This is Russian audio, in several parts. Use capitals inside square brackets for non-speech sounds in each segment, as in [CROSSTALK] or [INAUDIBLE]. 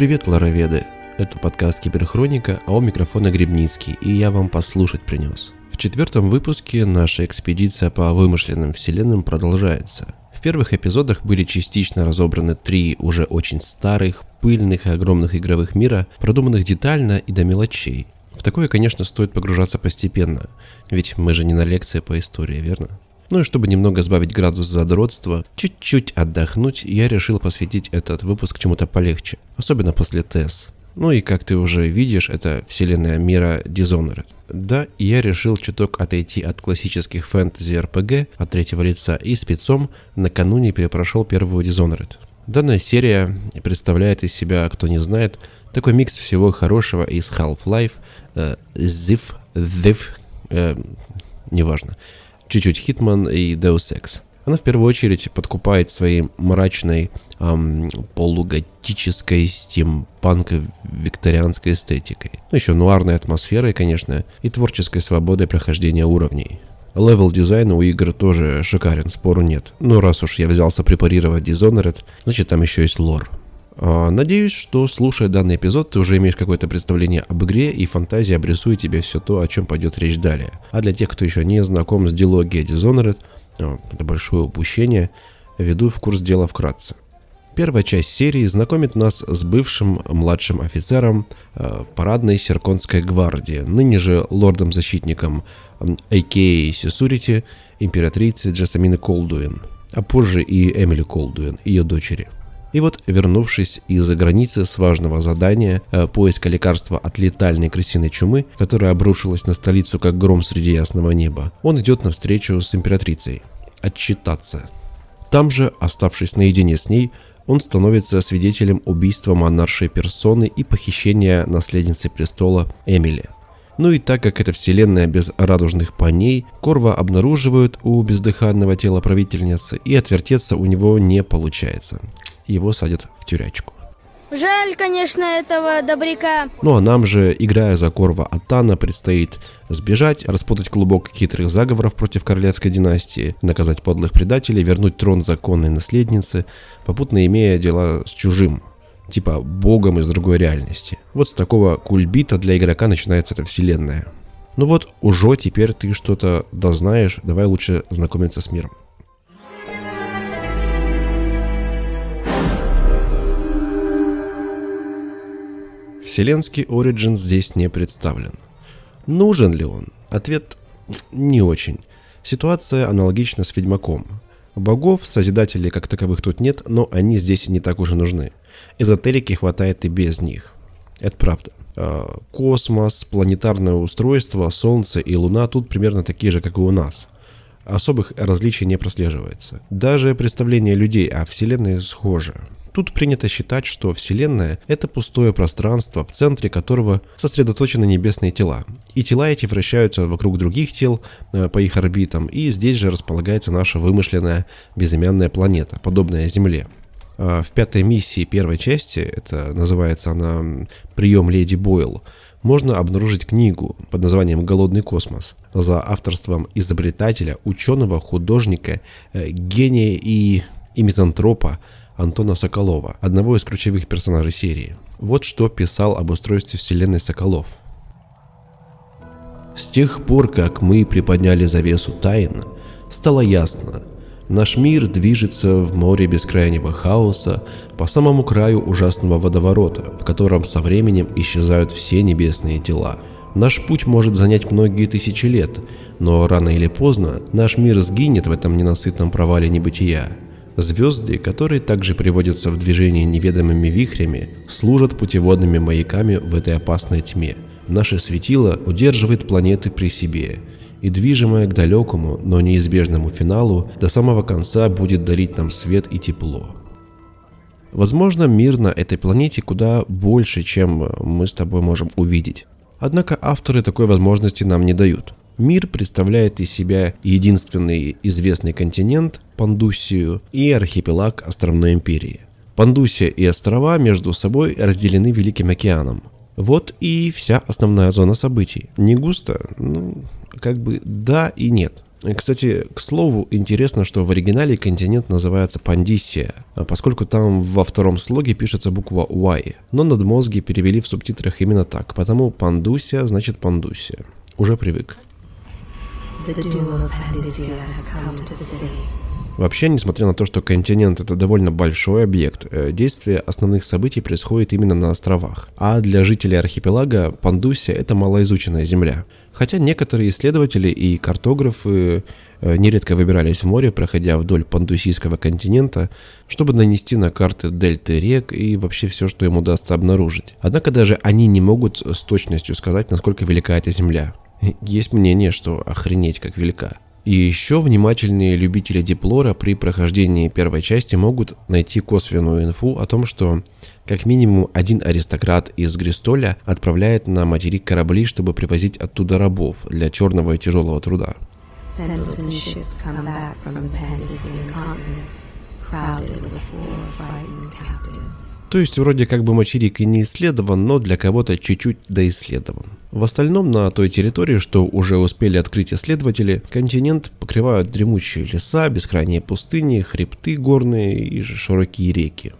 Привет, лароведы! Это подкаст Киберхроника, а у микрофона Гребницкий, и я вам послушать принес. В четвертом выпуске наша экспедиция по вымышленным вселенным продолжается. В первых эпизодах были частично разобраны три уже очень старых, пыльных и огромных игровых мира, продуманных детально и до мелочей. В такое, конечно, стоит погружаться постепенно, ведь мы же не на лекции по истории, верно? Ну и чтобы немного сбавить градус задротства, чуть-чуть отдохнуть, я решил посвятить этот выпуск чему-то полегче, особенно после ТЭС. Ну и как ты уже видишь, это вселенная мира Dishonored. Да, я решил чуток отойти от классических фэнтези RPG от третьего лица и спецом накануне перепрошел первую Dishonored. Данная серия представляет из себя, кто не знает, такой микс всего хорошего из Half-Life, э, Ziv, Ziv, э, неважно, чуть-чуть Hitman и Deus Ex. Она в первую очередь подкупает своей мрачной, эм, полуготической стимпанко-викторианской эстетикой. Ну, еще нуарной атмосферой, конечно, и творческой свободой прохождения уровней. Левел дизайна у игр тоже шикарен, спору нет. Но раз уж я взялся препарировать Dishonored, значит там еще есть лор. А, надеюсь, что слушая данный эпизод, ты уже имеешь какое-то представление об игре и фантазия обрисует тебе все то, о чем пойдет речь далее. А для тех, кто еще не знаком с дилогией Dishonored, это большое упущение, веду в курс дела вкратце. Первая часть серии знакомит нас с бывшим младшим офицером э, парадной Серконской гвардии, ныне же лордом-защитником а.к.а. Сесурити, императрицы Джасамины Колдуин, а позже и Эмили Колдуин, ее дочери. И вот, вернувшись из-за границы с важного задания э, поиска лекарства от летальной крысиной чумы, которая обрушилась на столицу как гром среди ясного неба, он идет на встречу с императрицей. Отчитаться. Там же, оставшись наедине с ней, он становится свидетелем убийства монаршей персоны и похищения наследницы престола Эмили – ну и так как это вселенная без радужных паней, Корва обнаруживают у бездыханного тела правительницы, и отвертеться у него не получается. Его садят в тюрячку. Жаль, конечно, этого добряка. Ну а нам же, играя за Корва Атана, предстоит сбежать, распутать клубок хитрых заговоров против королевской династии, наказать подлых предателей, вернуть трон законной наследницы, попутно имея дела с чужим, типа богом из другой реальности. Вот с такого кульбита для игрока начинается эта вселенная. Ну вот, уже теперь ты что-то дознаешь, давай лучше знакомиться с миром. Вселенский Origin здесь не представлен. Нужен ли он? Ответ не очень. Ситуация аналогична с Ведьмаком. Богов, созидателей как таковых тут нет, но они здесь не так уже нужны. Эзотерики хватает и без них. Это правда. А, космос, планетарное устройство, Солнце и Луна тут примерно такие же, как и у нас. Особых различий не прослеживается. Даже представление людей о Вселенной схоже. Тут принято считать, что Вселенная – это пустое пространство, в центре которого сосредоточены небесные тела. И тела эти вращаются вокруг других тел э, по их орбитам, и здесь же располагается наша вымышленная безымянная планета, подобная Земле. А в пятой миссии первой части, это называется она «Прием леди Бойл», можно обнаружить книгу под названием «Голодный космос» за авторством изобретателя, ученого, художника, э, гения и, и мизантропа Антона Соколова, одного из ключевых персонажей серии. Вот что писал об устройстве вселенной Соколов. С тех пор, как мы приподняли завесу тайн, стало ясно, Наш мир движется в море бескрайнего хаоса по самому краю ужасного водоворота, в котором со временем исчезают все небесные тела. Наш путь может занять многие тысячи лет, но рано или поздно наш мир сгинет в этом ненасытном провале небытия. Звезды, которые также приводятся в движение неведомыми вихрями, служат путеводными маяками в этой опасной тьме. Наше светило удерживает планеты при себе – и движимая к далекому, но неизбежному финалу, до самого конца будет дарить нам свет и тепло. Возможно, мир на этой планете куда больше, чем мы с тобой можем увидеть. Однако авторы такой возможности нам не дают. Мир представляет из себя единственный известный континент, Пандусию, и архипелаг Островной империи. Пандусия и острова между собой разделены Великим океаном. Вот и вся основная зона событий. Не густо, ну, как бы да и нет. Кстати, к слову, интересно, что в оригинале континент называется Пандисия, поскольку там во втором слоге пишется буква Y, но надмозги перевели в субтитрах именно так, потому Пандусия значит Пандусия. Уже привык. The doom of. Вообще, несмотря на то, что континент это довольно большой объект, э, действие основных событий происходит именно на островах. А для жителей архипелага Пандусия это малоизученная земля. Хотя некоторые исследователи и картографы э, нередко выбирались в море, проходя вдоль пандусийского континента, чтобы нанести на карты дельты рек и вообще все, что им удастся обнаружить. Однако даже они не могут с точностью сказать, насколько велика эта земля. [LAUGHS] Есть мнение, что охренеть как велика. И еще внимательные любители диплора при прохождении первой части могут найти косвенную инфу о том, что как минимум один аристократ из Гристоля отправляет на материк корабли, чтобы привозить оттуда рабов для черного и тяжелого труда. То есть вроде как бы материк и не исследован, но для кого-то чуть-чуть доисследован. В остальном на той территории, что уже успели открыть исследователи, континент покрывают дремучие леса, бескрайние пустыни, хребты горные и широкие реки.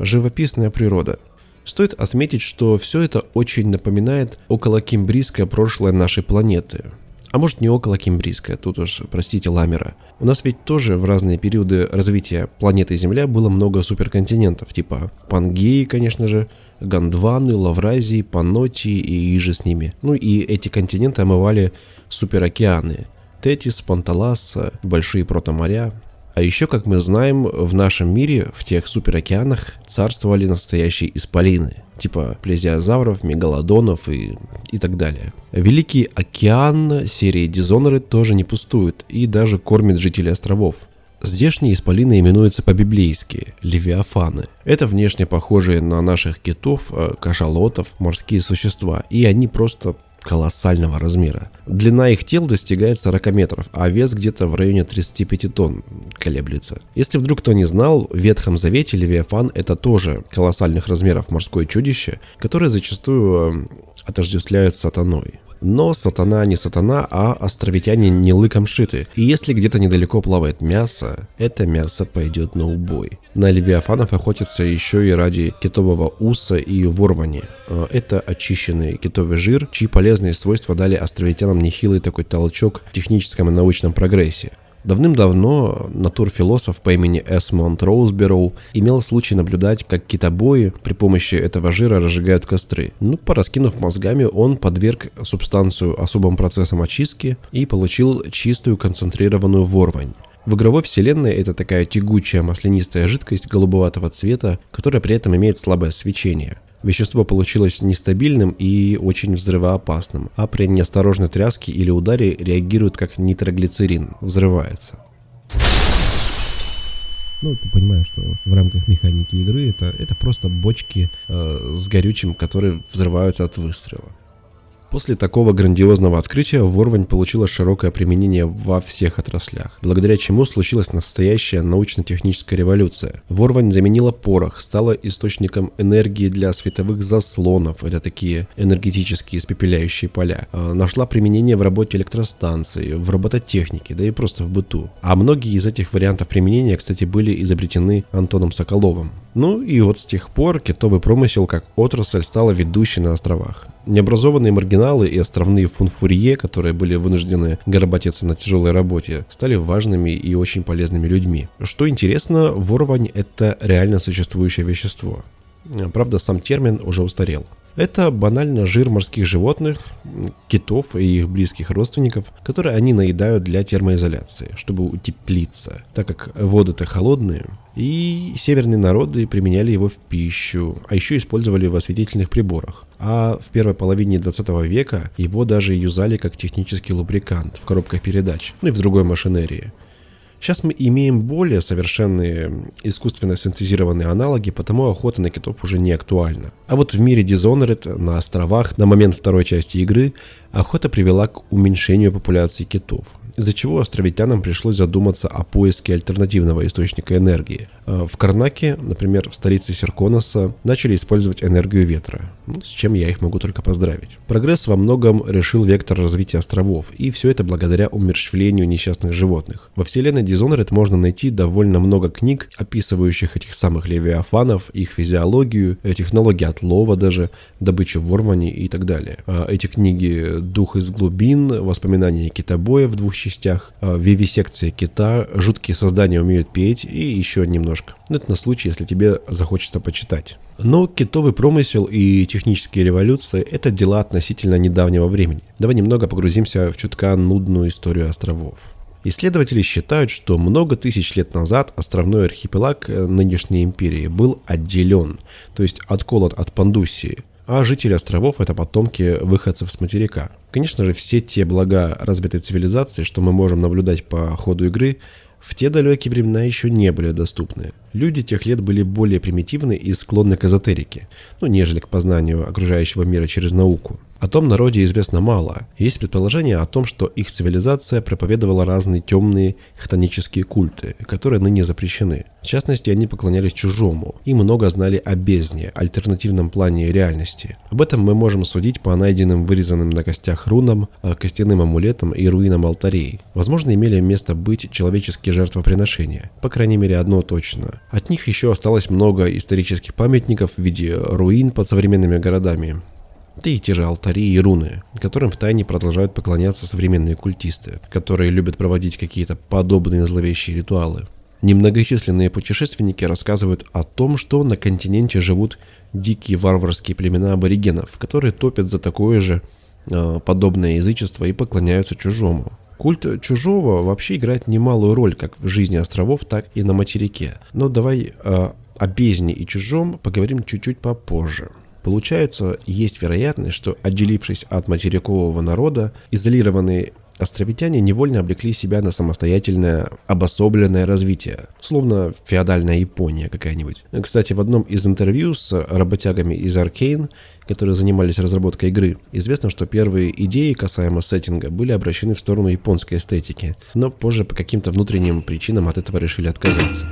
Живописная природа. Стоит отметить, что все это очень напоминает околокембрийское прошлое нашей планеты. А может не около Кембрийская, тут уж, простите, Ламера. У нас ведь тоже в разные периоды развития планеты Земля было много суперконтинентов, типа Пангеи, конечно же, Гондваны, Лавразии, Панотии и иже с ними. Ну и эти континенты омывали суперокеаны. Тетис, Панталаса, большие протоморя. А еще, как мы знаем, в нашем мире, в тех суперокеанах, царствовали настоящие исполины, типа плезиозавров, мегалодонов и, и так далее. Великий океан серии Дизоноры тоже не пустует и даже кормит жителей островов. Здешние исполины именуются по-библейски – левиафаны. Это внешне похожие на наших китов, э, кашалотов, морские существа, и они просто колоссального размера. Длина их тел достигает 40 метров, а вес где-то в районе 35 тонн колеблется. Если вдруг кто не знал, в Ветхом Завете Левиафан это тоже колоссальных размеров морское чудище, которое зачастую э, отождествляют сатаной. Но сатана не сатана, а островитяне не лыком шиты. И если где-то недалеко плавает мясо, это мясо пойдет на убой. На левиафанов охотятся еще и ради китового уса и ворвани. А, это очищенный китовый жир, чьи полезные свойства дали островитянам нехилый такой толчок в техническом и научном прогрессе. Давным-давно натурфилософ по имени Эсмонд Роузбероу имел случай наблюдать, как китобои при помощи этого жира разжигают костры. Ну, пораскинув мозгами, он подверг субстанцию особым процессам очистки и получил чистую концентрированную ворвань. В игровой вселенной это такая тягучая маслянистая жидкость голубоватого цвета, которая при этом имеет слабое свечение. Вещество получилось нестабильным и очень взрывоопасным, а при неосторожной тряске или ударе реагирует как нитроглицерин, взрывается. Ну, ты понимаешь, что в рамках механики игры это, это просто бочки э, с горючим, которые взрываются от выстрела. После такого грандиозного открытия Ворвань получила широкое применение во всех отраслях, благодаря чему случилась настоящая научно-техническая революция. Ворвань заменила порох, стала источником энергии для световых заслонов, это такие энергетические испепеляющие поля. А, нашла применение в работе электростанций, в робототехнике, да и просто в быту. А многие из этих вариантов применения, кстати, были изобретены Антоном Соколовым. Ну и вот с тех пор китовый промысел как отрасль стала ведущей на островах. Необразованные маргиналы и островные фунфурье, которые были вынуждены горбатиться на тяжелой работе, стали важными и очень полезными людьми. Что интересно, ворвань – это реально существующее вещество. Правда, сам термин уже устарел. Это банально жир морских животных, китов и их близких родственников, которые они наедают для термоизоляции, чтобы утеплиться, так как воды-то холодные, и северные народы применяли его в пищу, а еще использовали в осветительных приборах. А в первой половине 20 века его даже юзали как технический лубрикант в коробках передач, ну и в другой машинерии. Сейчас мы имеем более совершенные искусственно синтезированные аналоги, потому охота на китов уже не актуальна. А вот в мире Dishonored на островах на момент второй части игры охота привела к уменьшению популяции китов из-за чего островитянам пришлось задуматься о поиске альтернативного источника энергии. Э, в Карнаке, например, в столице Серконоса, начали использовать энергию ветра, ну, с чем я их могу только поздравить. Прогресс во многом решил вектор развития островов, и все это благодаря умерщвлению несчастных животных. Во вселенной Dishonored можно найти довольно много книг, описывающих этих самых левиафанов, их физиологию, технологии отлова даже, добычу в Ормане и так далее. А эти книги «Дух из глубин», «Воспоминания китобоя» в двух частях, а, вивисекция кита, жуткие создания умеют петь и еще немножко. Но это на случай, если тебе захочется почитать. Но китовый промысел и технические революции – это дела относительно недавнего времени. Давай немного погрузимся в чутка нудную историю островов. Исследователи считают, что много тысяч лет назад островной архипелаг э, нынешней империи был отделен, то есть отколот от Пандусии, а жители островов – это потомки выходцев с материка. Конечно же, все те блага развитой цивилизации, что мы можем наблюдать по ходу игры, в те далекие времена еще не были доступны. Люди тех лет были более примитивны и склонны к эзотерике, ну, нежели к познанию окружающего мира через науку. О том народе известно мало. Есть предположение о том, что их цивилизация проповедовала разные темные хтонические культы, которые ныне запрещены. В частности, они поклонялись чужому и много знали о бездне, альтернативном плане реальности. Об этом мы можем судить по найденным вырезанным на костях рунам, а, костяным амулетам и руинам алтарей. Возможно, имели место быть человеческие жертвоприношения. По крайней мере, одно точно. От них еще осталось много исторических памятников в виде руин под современными городами да и те же алтари и руны, которым втайне продолжают поклоняться современные культисты, которые любят проводить какие-то подобные зловещие ритуалы. Немногочисленные путешественники рассказывают о том, что на континенте живут дикие варварские племена аборигенов, которые топят за такое же э, подобное язычество и поклоняются чужому. Культ чужого вообще играет немалую роль как в жизни островов, так и на материке. Но давай э, о бездне и чужом поговорим чуть-чуть попозже. Получается, есть вероятность, что, отделившись от материкового народа, изолированные островитяне невольно облекли себя на самостоятельное, обособленное развитие, словно феодальная Япония какая-нибудь. Кстати, в одном из интервью с работягами из Аркейн, которые занимались разработкой игры, известно, что первые идеи касаемо сеттинга были обращены в сторону японской эстетики, но позже по каким-то внутренним причинам от этого решили отказаться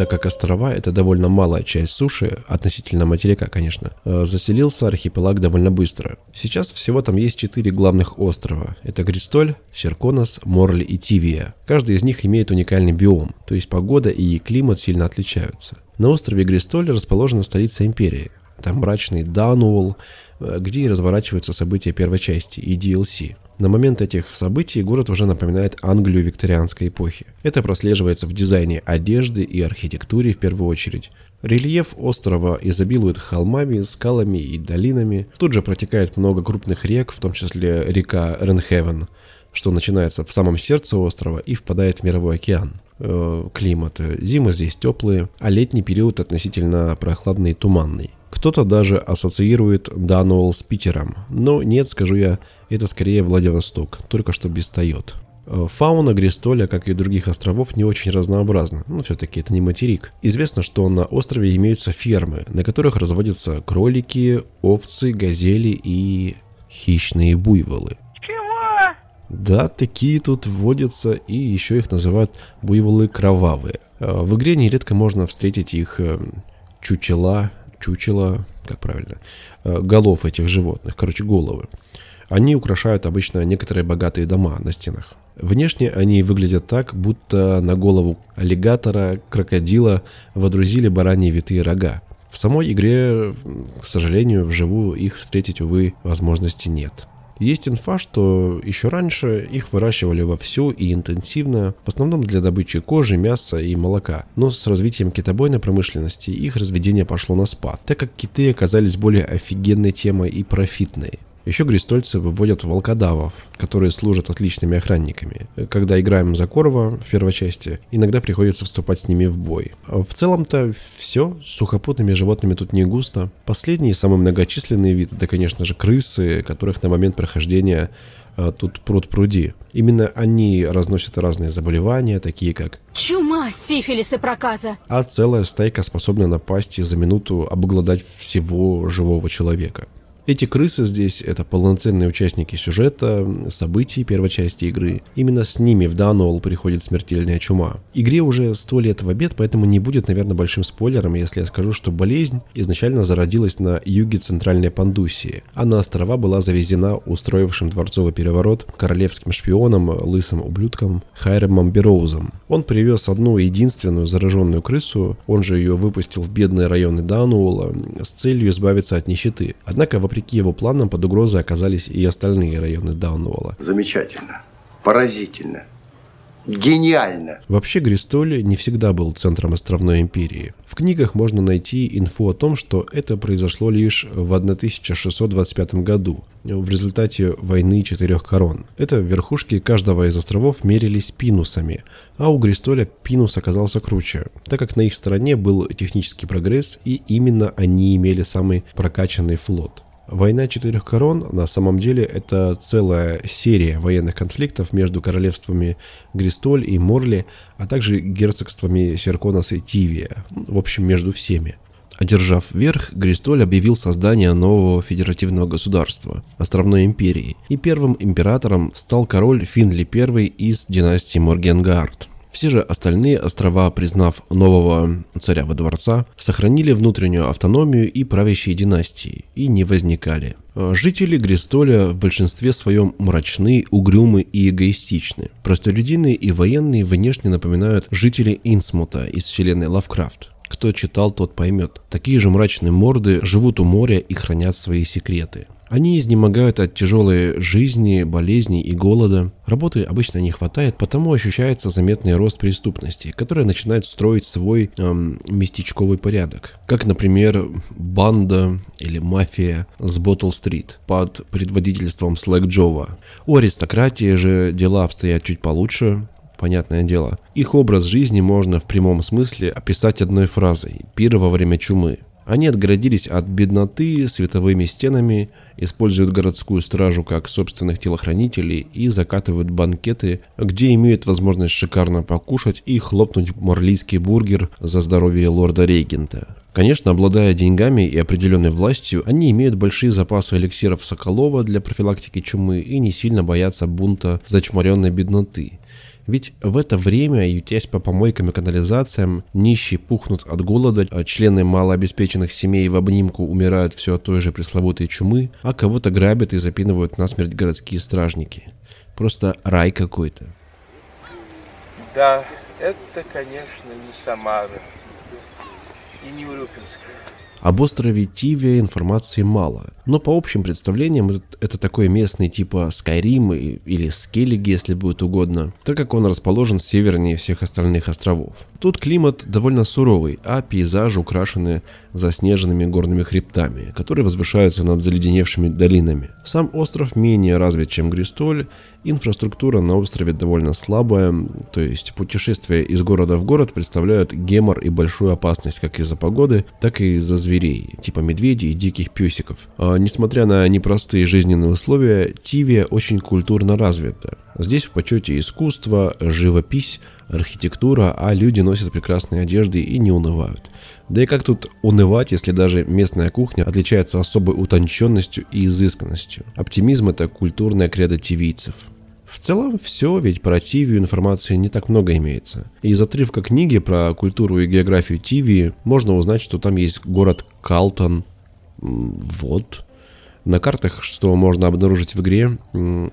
так как острова – это довольно малая часть суши, относительно материка, конечно, э, заселился архипелаг довольно быстро. Сейчас всего там есть четыре главных острова. Это Гристоль, Серконос, Морли и Тивия. Каждый из них имеет уникальный биом, то есть погода и климат сильно отличаются. На острове Гристоль расположена столица империи. Там мрачный Дануол, э, где и разворачиваются события первой части и DLC. На момент этих событий город уже напоминает Англию викторианской эпохи. Это прослеживается в дизайне одежды и архитектуре в первую очередь. Рельеф острова изобилует холмами, скалами и долинами. Тут же протекает много крупных рек, в том числе река Ренхевен, что начинается в самом сердце острова и впадает в мировой океан. Э, климат. Зимы здесь теплые, а летний период относительно прохладный и туманный. Кто-то даже ассоциирует Дануэлл с Питером, но нет, скажу я, это скорее Владивосток, только что без Тойот. Э, фауна Гристоля, как и других островов, не очень разнообразна, но все-таки это не материк. Известно, что на острове имеются фермы, на которых разводятся кролики, овцы, газели и хищные буйволы. Чего? Да, такие тут водятся, и еще их называют буйволы кровавые. Э, в игре нередко можно встретить их э, чучела, чучела, как правильно, голов этих животных, короче, головы. Они украшают обычно некоторые богатые дома на стенах. Внешне они выглядят так, будто на голову аллигатора, крокодила водрузили бараньи витые рога. В самой игре, к сожалению, вживую их встретить, увы, возможности нет. Есть инфа, что еще раньше их выращивали вовсю и интенсивно, в основном для добычи кожи, мяса и молока. Но с развитием китобойной промышленности их разведение пошло на спад, так как киты оказались более офигенной темой и профитной. Еще гристольцы выводят волкодавов, которые служат отличными охранниками. Когда играем за Корова в первой части, иногда приходится вступать с ними в бой. В целом-то все, с сухопутными животными тут не густо. Последний, самый многочисленный вид, это, конечно же, крысы, которых на момент прохождения а, тут пруд пруди. Именно они разносят разные заболевания, такие как чума, сифилис и проказа. А целая стайка способна напасть и за минуту обглодать всего живого человека. Эти крысы здесь — это полноценные участники сюжета, событий первой части игры. Именно с ними в Дануол приходит смертельная чума. Игре уже сто лет в обед, поэтому не будет, наверное, большим спойлером, если я скажу, что болезнь изначально зародилась на юге Центральной Пандусии, а на острова была завезена устроившим дворцовый переворот королевским шпионом, лысым ублюдком Хайремом Бероузом. Он привез одну единственную зараженную крысу, он же ее выпустил в бедные районы Дануола с целью избавиться от нищеты. Однако в Вопреки его планам, под угрозой оказались и остальные районы Даунволла. Замечательно. Поразительно. Гениально. Вообще Гристоль не всегда был центром островной империи. В книгах можно найти инфу о том, что это произошло лишь в 1625 году, в результате войны четырех корон. Это верхушки каждого из островов мерились пинусами, а у Гристоля пинус оказался круче, так как на их стороне был технический прогресс и именно они имели самый прокачанный флот. Война четырех корон на самом деле это целая серия военных конфликтов между королевствами Гристоль и Морли, а также герцогствами Серконос и Тивия, в общем между всеми. Одержав верх, Гристоль объявил создание нового федеративного государства – Островной империи, и первым императором стал король Финли I из династии Моргенгард. Все же остальные острова, признав нового царя во дворца, сохранили внутреннюю автономию и правящие династии, и не возникали. Жители Гристоля в большинстве своем мрачны, угрюмы и эгоистичны. Простолюдины и военные внешне напоминают жителей Инсмута из вселенной Лавкрафт. Кто читал, тот поймет. Такие же мрачные морды живут у моря и хранят свои секреты. Они изнемогают от тяжелой жизни, болезней и голода. Работы обычно не хватает, потому ощущается заметный рост преступности, которая начинает строить свой эм, местечковый порядок. Как, например, банда или мафия с Боттл-стрит под предводительством Слэк Джова. У аристократии же дела обстоят чуть получше, понятное дело. Их образ жизни можно в прямом смысле описать одной фразой «пир во время чумы». Они отгородились от бедноты световыми стенами, используют городскую стражу как собственных телохранителей и закатывают банкеты, где имеют возможность шикарно покушать и хлопнуть морлийский бургер за здоровье лорда-регента. Конечно, обладая деньгами и определенной властью, они имеют большие запасы эликсиров Соколова для профилактики чумы и не сильно боятся бунта зачморенной бедноты. Ведь в это время, ютясь по помойкам и канализациям, нищие пухнут от голода, а члены малообеспеченных семей в обнимку умирают все от той же пресловутой чумы, а кого-то грабят и запинывают насмерть городские стражники. Просто рай какой-то. Да, это, конечно, не Самара и не Урюпинск. Об острове Тивия информации мало, но по общим представлениям это, это такой местный типа Скайрим или Скеллиг, если будет угодно, так как он расположен севернее всех остальных островов. Тут климат довольно суровый, а пейзажи украшены заснеженными горными хребтами, которые возвышаются над заледеневшими долинами. Сам остров менее развит, чем Гристоль, инфраструктура на острове довольно слабая, то есть путешествия из города в город представляют гемор и большую опасность как из-за погоды, так и из-за зверей, типа медведей и диких песиков. Несмотря на непростые жизненные условия, Тивия очень культурно развита. Здесь в почете искусство, живопись, архитектура, а люди носят прекрасные одежды и не унывают. Да и как тут унывать, если даже местная кухня отличается особой утонченностью и изысканностью. Оптимизм – это культурная кредо тивийцев. В целом все, ведь про Тивию информации не так много имеется. Из отрывка книги про культуру и географию Тивии можно узнать, что там есть город Калтон. Вот. На картах, что можно обнаружить в игре,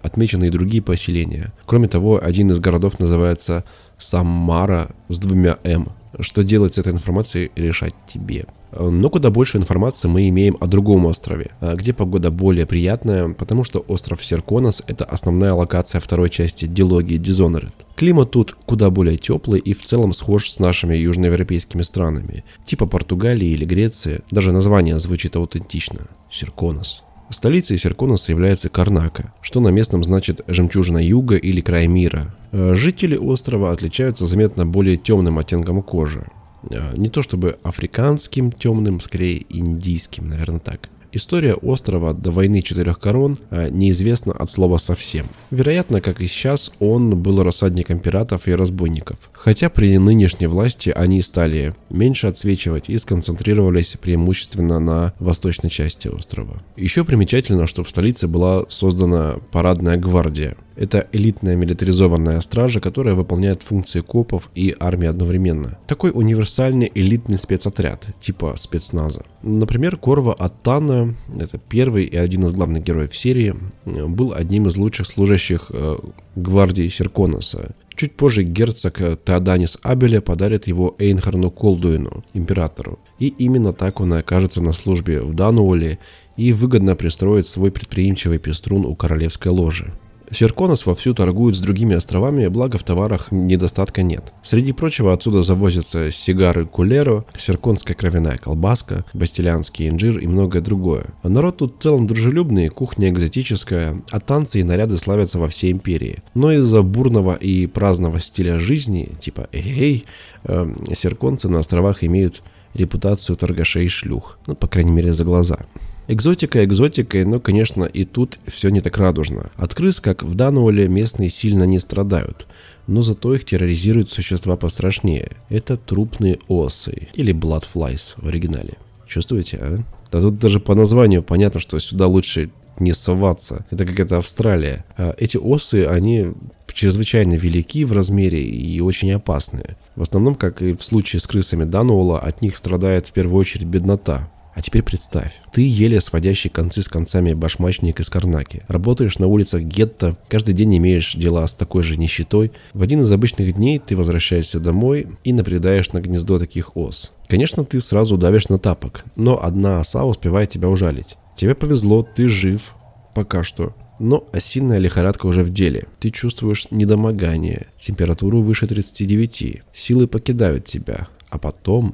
отмечены и другие поселения. Кроме того, один из городов называется Самара с двумя «М». Что делать с этой информацией, решать тебе. Но куда больше информации мы имеем о другом острове, а, где погода более приятная, потому что остров Серконос – это основная локация второй части дилогии Dishonored. Климат тут куда более теплый и в целом схож с нашими южноевропейскими странами, типа Португалии или Греции, даже название звучит аутентично – Серконос. Столицей Серконуса является Карнака, что на местном значит «жемчужина юга» или «край мира». Э, жители острова отличаются заметно более темным оттенком кожи. Э, не то чтобы африканским темным, скорее индийским, наверное так. История острова до войны четырех корон э, неизвестна от слова совсем. Вероятно, как и сейчас, он был рассадником пиратов и разбойников. Хотя при нынешней власти они стали меньше отсвечивать и сконцентрировались преимущественно на восточной части острова. Еще примечательно, что в столице была создана парадная гвардия, это элитная милитаризованная стража, которая выполняет функции копов и армии одновременно. Такой универсальный элитный спецотряд, типа спецназа. Например, Корва Аттана, это первый и один из главных героев серии, был одним из лучших служащих э, гвардии Серконоса. Чуть позже герцог Теоданис Абеля подарит его Эйнхарну Колдуину, императору. И именно так он окажется на службе в Дануоле и выгодно пристроит свой предприимчивый пеструн у королевской ложи. Серконос вовсю торгует с другими островами, благо в товарах недостатка нет. Среди прочего отсюда завозятся сигары кулеро, серконская кровяная колбаска, бастилианский инжир и многое другое. Народ тут в целом дружелюбный, кухня экзотическая, а танцы и наряды славятся во всей империи. Но из-за бурного и праздного стиля жизни, типа эй-эй, э, серконцы на островах имеют репутацию торгашей и шлюх, ну, по крайней мере, за глаза. Экзотика экзотикой, но, конечно, и тут все не так радужно. От крыс, как в Дануоле, местные сильно не страдают, но зато их терроризируют существа пострашнее. Это трупные осы, или bloodflies в оригинале. Чувствуете, а? Да тут даже по названию понятно, что сюда лучше не соваться. Это как это Австралия. А эти осы, они чрезвычайно велики в размере и очень опасные. В основном, как и в случае с крысами Дануола, от них страдает в первую очередь беднота. А теперь представь, ты еле сводящий концы с концами башмачник из Карнаки. Работаешь на улицах гетто, каждый день имеешь дела с такой же нищетой. В один из обычных дней ты возвращаешься домой и напредаешь на гнездо таких ос. Конечно, ты сразу давишь на тапок, но одна оса успевает тебя ужалить. Тебе повезло, ты жив. Пока что. Но осинная лихорадка уже в деле. Ты чувствуешь недомогание, температуру выше 39, силы покидают тебя. А потом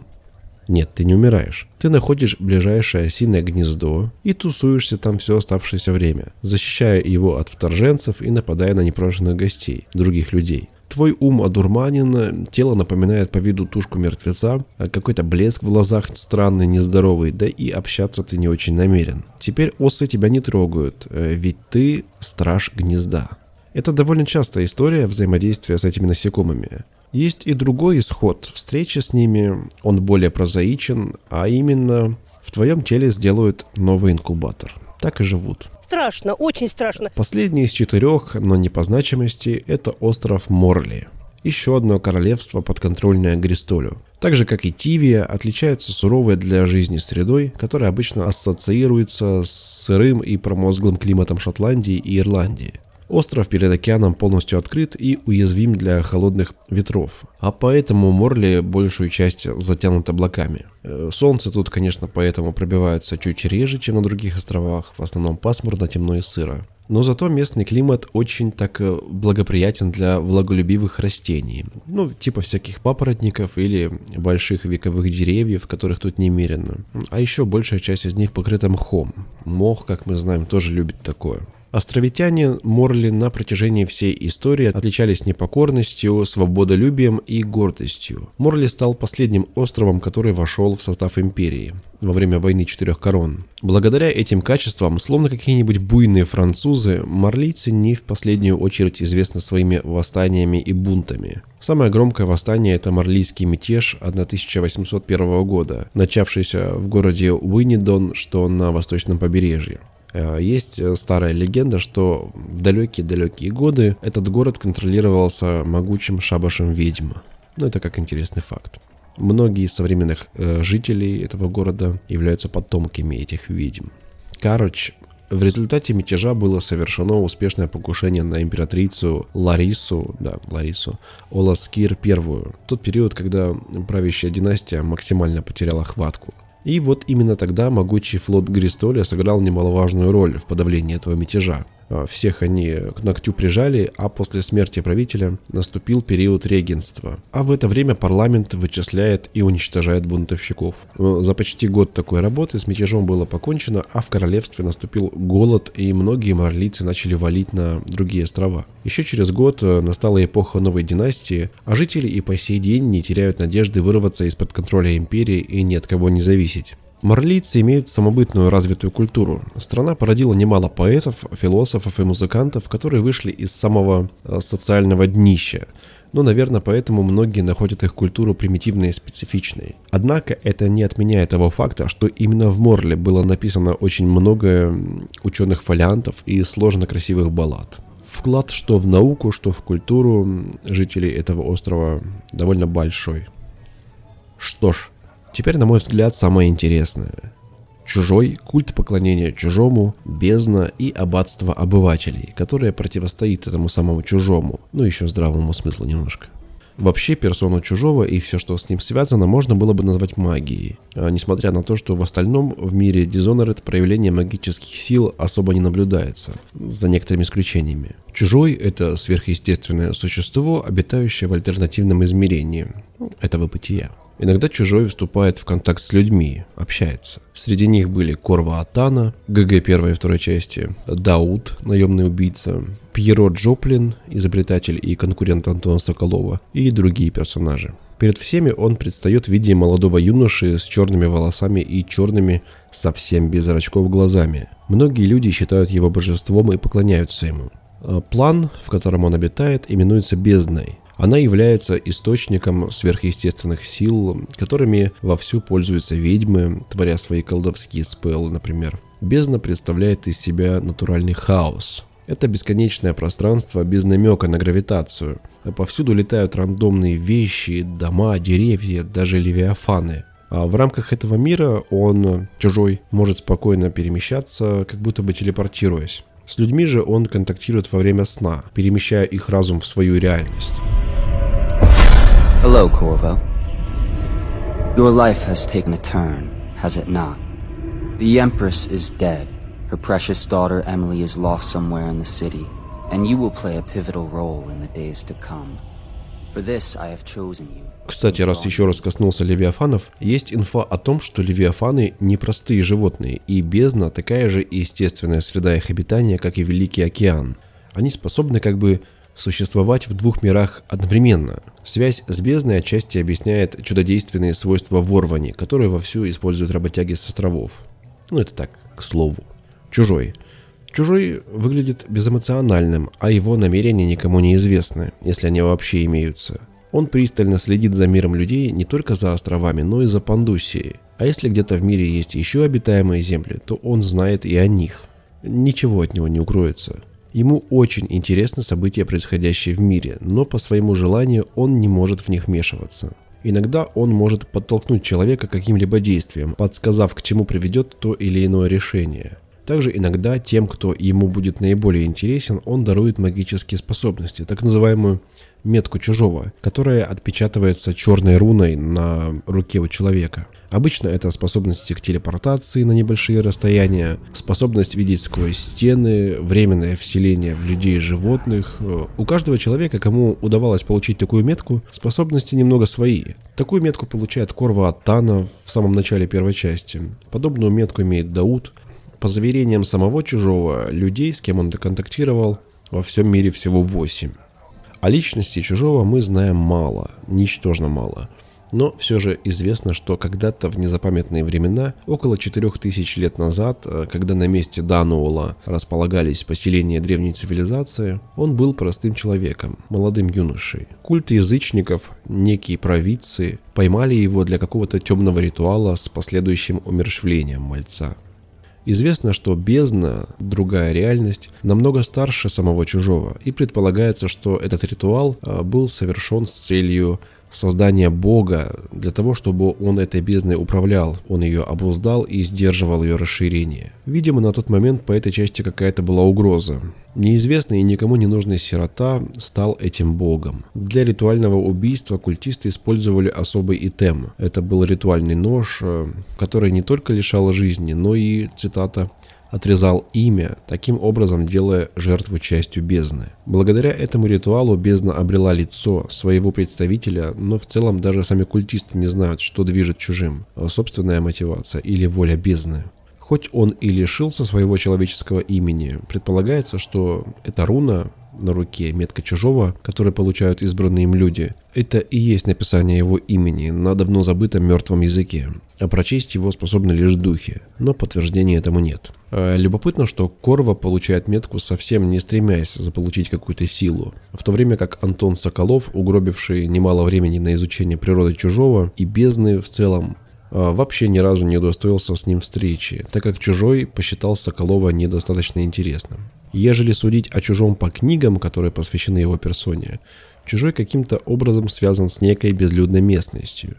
нет, ты не умираешь. Ты находишь ближайшее осиное гнездо и тусуешься там все оставшееся время, защищая его от вторженцев и нападая на непрошенных гостей, других людей. Твой ум одурманен, тело напоминает по виду тушку мертвеца, а какой-то блеск в глазах странный, нездоровый, да и общаться ты не очень намерен. Теперь осы тебя не трогают, э, ведь ты страж гнезда. Это довольно частая история взаимодействия с этими насекомыми. Есть и другой исход встречи с ними, он более прозаичен, а именно в твоем теле сделают новый инкубатор. Так и живут. Страшно, очень страшно. Последний из четырех, но не по значимости, это остров Морли. Еще одно королевство, подконтрольное Гристолю. Так же, как и Тивия, отличается суровой для жизни средой, которая обычно ассоциируется с сырым и промозглым климатом Шотландии и Ирландии. Остров перед океаном полностью открыт и уязвим для холодных ветров, а поэтому Морли большую часть затянут облаками. Э, солнце тут, конечно, поэтому пробивается чуть реже, чем на других островах, в основном пасмурно, темно и сыро. Но зато местный климат очень так э, благоприятен для влаголюбивых растений. Ну, типа всяких папоротников или больших вековых деревьев, которых тут немерено. А еще большая часть из них покрыта мхом. Мох, как мы знаем, тоже любит такое. Островитяне Морли на протяжении всей истории отличались непокорностью, свободолюбием и гордостью. Морли стал последним островом, который вошел в состав империи во время войны четырех корон. Благодаря этим качествам, словно какие-нибудь буйные французы, марлийцы не в последнюю очередь известны своими восстаниями и бунтами. Самое громкое восстание – это Марлийский мятеж 1801 года, начавшийся в городе Уиннидон, что на восточном побережье. Э, есть э, старая легенда, что в далекие-далекие годы этот город контролировался могучим шабашем ведьм. Ну, это как интересный факт. Многие из современных э, жителей этого города являются потомками этих ведьм. Короче, в результате мятежа было совершено успешное покушение на императрицу Ларису, да, Ларису, Оласкир I, тот период, когда правящая династия максимально потеряла хватку. И вот именно тогда могучий флот Гристоля сыграл немаловажную роль в подавлении этого мятежа. А, всех они к ногтю прижали, а после смерти правителя наступил период регенства. А в это время парламент вычисляет и уничтожает бунтовщиков. За почти год такой работы с мятежом было покончено, а в королевстве наступил голод, и многие марлийцы начали валить на другие острова. Еще через год э, настала эпоха новой династии, а жители и по сей день не теряют надежды вырваться из-под контроля империи и ни от кого не зависеть. Марлийцы имеют самобытную развитую культуру. Страна породила немало поэтов, философов и музыкантов, которые вышли из самого э, социального днища. Но, наверное, поэтому многие находят их культуру примитивной и специфичной. Однако это не отменяет того факта, что именно в Морле было написано очень много ученых фолиантов и сложно красивых баллад. Вклад что в науку, что в культуру жителей этого острова довольно большой. Что ж, Теперь, на мой взгляд, самое интересное. Чужой, культ поклонения чужому, бездна и аббатство обывателей, которое противостоит этому самому чужому, ну еще здравому смыслу немножко. Вообще, персону чужого и все, что с ним связано, можно было бы назвать магией. А, несмотря на то, что в остальном в мире Dishonored проявление магических сил особо не наблюдается, за некоторыми исключениями. Чужой — это сверхъестественное существо, обитающее в альтернативном измерении. Этого бытия. Иногда чужой вступает в контакт с людьми, общается. Среди них были Корва Атана, ГГ первой и второй части, Дауд, наемный убийца, Пьеро Джоплин, изобретатель и конкурент Антона Соколова, и другие персонажи. Перед всеми он предстает в виде молодого юноши с черными волосами и черными, совсем без зрачков глазами. Многие люди считают его божеством и поклоняются ему. А план, в котором он обитает, именуется бездной. Она является источником сверхъестественных сил, которыми вовсю пользуются ведьмы, творя свои колдовские спеллы, например. Бездна представляет из себя натуральный хаос. Это бесконечное пространство без намека на гравитацию. Повсюду летают рандомные вещи, дома, деревья, даже левиафаны. А в рамках этого мира он, чужой, может спокойно перемещаться, как будто бы телепортируясь. С людьми же он контактирует во время сна, перемещая их разум в свою реальность. Hello, Corvo. Your life has taken a turn, has it not? The Empress is dead. Her precious daughter Emily is lost somewhere in the city, and you will play a pivotal role in the days to come. For this I have chosen you. Кстати, раз еще раз коснулся левиафанов, есть инфа о том, что левиафаны не простые животные, и бездна такая же естественная среда их обитания, как и Великий океан. Они способны как бы существовать в двух мирах одновременно. Связь с бездной отчасти объясняет чудодейственные свойства ворвани, которые вовсю используют работяги с островов. Ну это так, к слову. Чужой. Чужой выглядит безэмоциональным, а его намерения никому не известны, если они вообще имеются. Он пристально следит за миром людей не только за островами, но и за Пандусией. А если где-то в мире есть еще обитаемые земли, то он знает и о них. Ничего от него не укроется. Ему очень интересны события, происходящие в мире, но по своему желанию он не может в них вмешиваться. Иногда он может подтолкнуть человека каким-либо действием, подсказав, к чему приведет то или иное решение. Также иногда тем, кто ему будет наиболее интересен, он дарует магические способности, так называемую метку чужого, которая отпечатывается черной руной на руке у человека. Обычно это способности к телепортации на небольшие расстояния, способность видеть сквозь стены, временное вселение в людей и животных. У каждого человека, кому удавалось получить такую метку, способности немного свои. Такую метку получает Корва от Тана в самом начале первой части. Подобную метку имеет Дауд. По заверениям самого чужого, людей, с кем он доконтактировал, во всем мире всего 8. О личности чужого мы знаем мало, ничтожно мало. Но все же известно, что когда-то в незапамятные времена, около 4000 лет назад, э, когда на месте Дануола располагались поселения древней цивилизации, он был простым человеком, молодым юношей. Культ язычников, некие провидцы, поймали его для какого-то темного ритуала с последующим умершвлением мальца. Известно, что бездна, другая реальность, намного старше самого чужого, и предполагается, что этот ритуал а, был совершен с целью создания Бога для того, чтобы он этой бездной управлял, он ее обуздал и сдерживал ее расширение. Видимо, на тот момент по этой части какая-то была угроза. Неизвестный и никому не нужный сирота стал этим богом. Для ритуального убийства культисты использовали особый итем. Это был ритуальный нож, э, который не только лишал жизни, но и, цитата, отрезал имя, таким образом делая жертву частью бездны. Благодаря этому ритуалу бездна обрела лицо своего представителя, но в целом даже сами культисты не знают, что движет чужим, собственная мотивация или воля бездны. Хоть он и лишился своего человеческого имени, предполагается, что эта руна на руке, метка чужого, которую получают избранные им люди, это и есть написание его имени на давно забытом мертвом языке, а прочесть его способны лишь духи, но подтверждения этому нет. А любопытно, что Корва получает метку совсем не стремясь заполучить какую-то силу, в то время как Антон Соколов, угробивший немало времени на изучение природы чужого и бездны в целом, вообще ни разу не удостоился с ним встречи, так как Чужой посчитал Соколова недостаточно интересным. Ежели судить о Чужом по книгам, которые посвящены его персоне, Чужой каким-то образом связан с некой безлюдной местностью.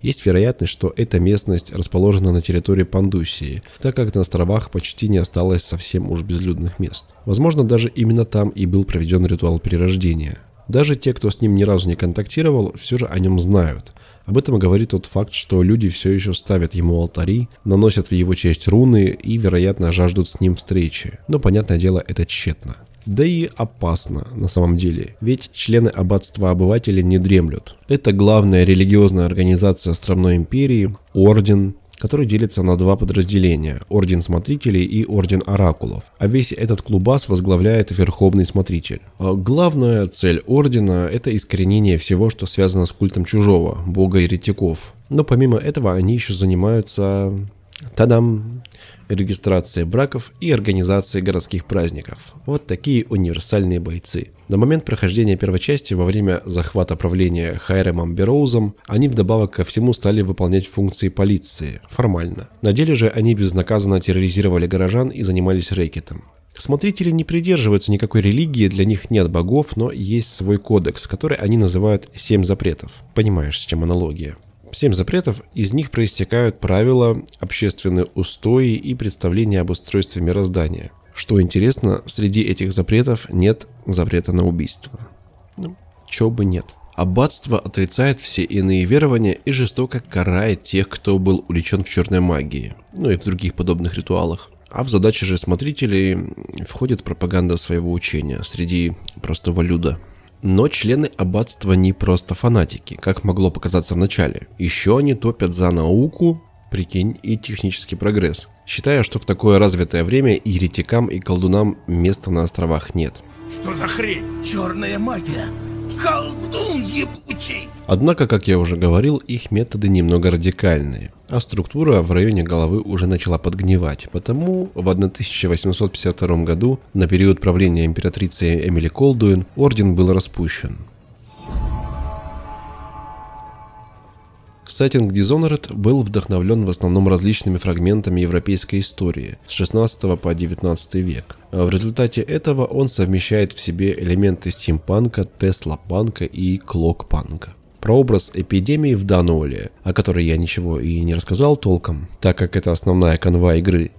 Есть вероятность, что эта местность расположена на территории Пандусии, так как на островах почти не осталось совсем уж безлюдных мест. Возможно, даже именно там и был проведен ритуал перерождения. Даже те, кто с ним ни разу не контактировал, все же о нем знают – об этом говорит тот факт, что люди все еще ставят ему алтари, наносят в его честь руны и, вероятно, жаждут с ним встречи. Но, понятное дело, это тщетно. Да и опасно на самом деле, ведь члены аббатства обывателей не дремлют. Это главная религиозная организация Островной империи, орден, который делится на два подразделения – Орден Смотрителей и Орден Оракулов. А весь этот клубас возглавляет Верховный Смотритель. А главная цель Ордена – это искоренение всего, что связано с культом чужого, бога еретиков. Но помимо этого они еще занимаются Тадам! Регистрация браков и организация городских праздников. Вот такие универсальные бойцы. На момент прохождения первой части, во время захвата правления Хайремом Бероузом, они вдобавок ко всему стали выполнять функции полиции, формально. На деле же они безнаказанно терроризировали горожан и занимались рэкетом. Смотрители не придерживаются никакой религии, для них нет богов, но есть свой кодекс, который они называют «семь запретов». Понимаешь, с чем аналогия? Семь запретов, из них проистекают правила, общественные устои и представления об устройстве мироздания. Что интересно, среди этих запретов нет запрета на убийство. Ну, чё бы нет. Аббатство отрицает все иные верования и жестоко карает тех, кто был увлечен в черной магии, ну и в других подобных ритуалах. А в задачи же смотрителей входит пропаганда своего учения среди простого люда. Но члены аббатства не просто фанатики, как могло показаться в начале. Еще они топят за науку, прикинь, и технический прогресс, считая, что в такое развитое время еретикам и колдунам места на островах нет. Что за хрень? Черная магия? Колдун ебучий! Однако, как я уже говорил, их методы немного радикальные, а структура в районе головы уже начала подгнивать, потому в 1852 году, на период правления императрицы Эмили Колдуин, орден был распущен. Сеттинг Dishonored был вдохновлен в основном различными фрагментами европейской истории с 16 по 19 век. А в результате этого он совмещает в себе элементы стимпанка, тесла-панка и клок-панка. Прообраз эпидемии в Дануоле, о которой я ничего и не рассказал толком, так как это основная канва игры,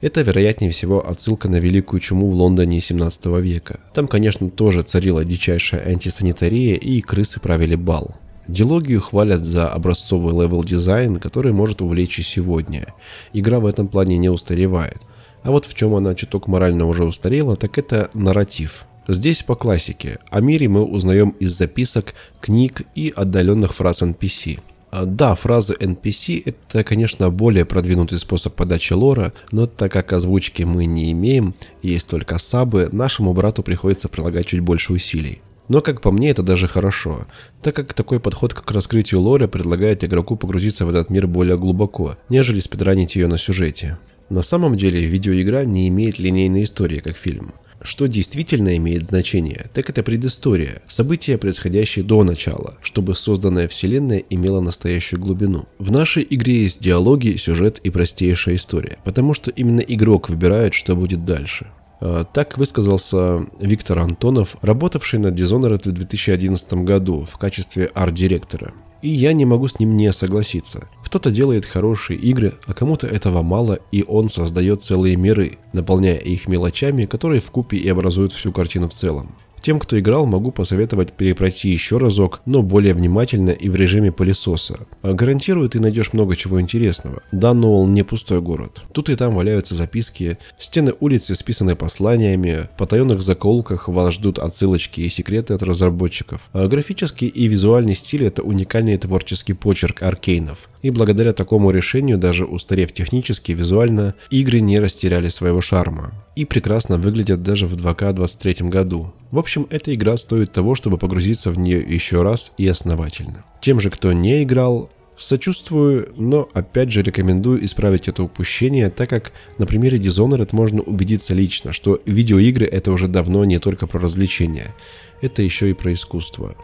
это, вероятнее всего, отсылка на Великую Чуму в Лондоне 17 века. Там, конечно, тоже царила дичайшая антисанитария и крысы правили бал. Дилогию хвалят за образцовый левел-дизайн, который может увлечь и сегодня. Игра в этом плане не устаревает. А вот в чем она чуток морально уже устарела, так это нарратив. Здесь по классике. О мире мы узнаем из записок, книг и отдаленных фраз NPC. А, да, фразы NPC это, конечно, более продвинутый способ подачи лора, но так как озвучки мы не имеем, есть только сабы, нашему брату приходится прилагать чуть больше усилий. Но, как по мне, это даже хорошо, так как такой подход к раскрытию лора предлагает игроку погрузиться в этот мир более глубоко, нежели спидранить ее на сюжете. На самом деле, видеоигра не имеет линейной истории, как фильм. Что действительно имеет значение, так это предыстория, события, происходящие до начала, чтобы созданная вселенная имела настоящую глубину. В нашей игре есть диалоги, сюжет и простейшая история, потому что именно игрок выбирает, что будет дальше. А, так высказался Виктор Антонов, работавший над Dishonored в 2011 году в качестве арт-директора. И я не могу с ним не согласиться. Кто-то делает хорошие игры, а кому-то этого мало, и он создает целые миры, наполняя их мелочами, которые в купе и образуют всю картину в целом. Тем, кто играл, могу посоветовать перепройти еще разок, но более внимательно и в режиме пылесоса. А гарантирую, ты найдешь много чего интересного. Дануэлл не пустой город. Тут и там валяются записки, стены улицы списаны посланиями, в потаенных заколках вас ждут отсылочки и секреты от разработчиков. А графический и визуальный стиль это уникальный творческий почерк аркейнов. И благодаря такому решению, даже устарев технически визуально, игры не растеряли своего шарма и прекрасно выглядят даже в 2К 23 году. В общем, эта игра стоит того, чтобы погрузиться в нее еще раз и основательно. Тем же, кто не играл, Сочувствую, но опять же рекомендую исправить это упущение, так как на примере Dishonored можно убедиться лично, что видеоигры это уже давно не только про развлечения, это еще и про искусство.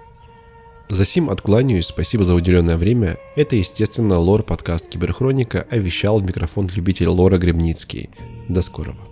За сим откланяюсь, спасибо за уделенное время. Это, естественно, лор-подкаст Киберхроника, а вещал микрофон любитель лора Гребницкий. До скорого.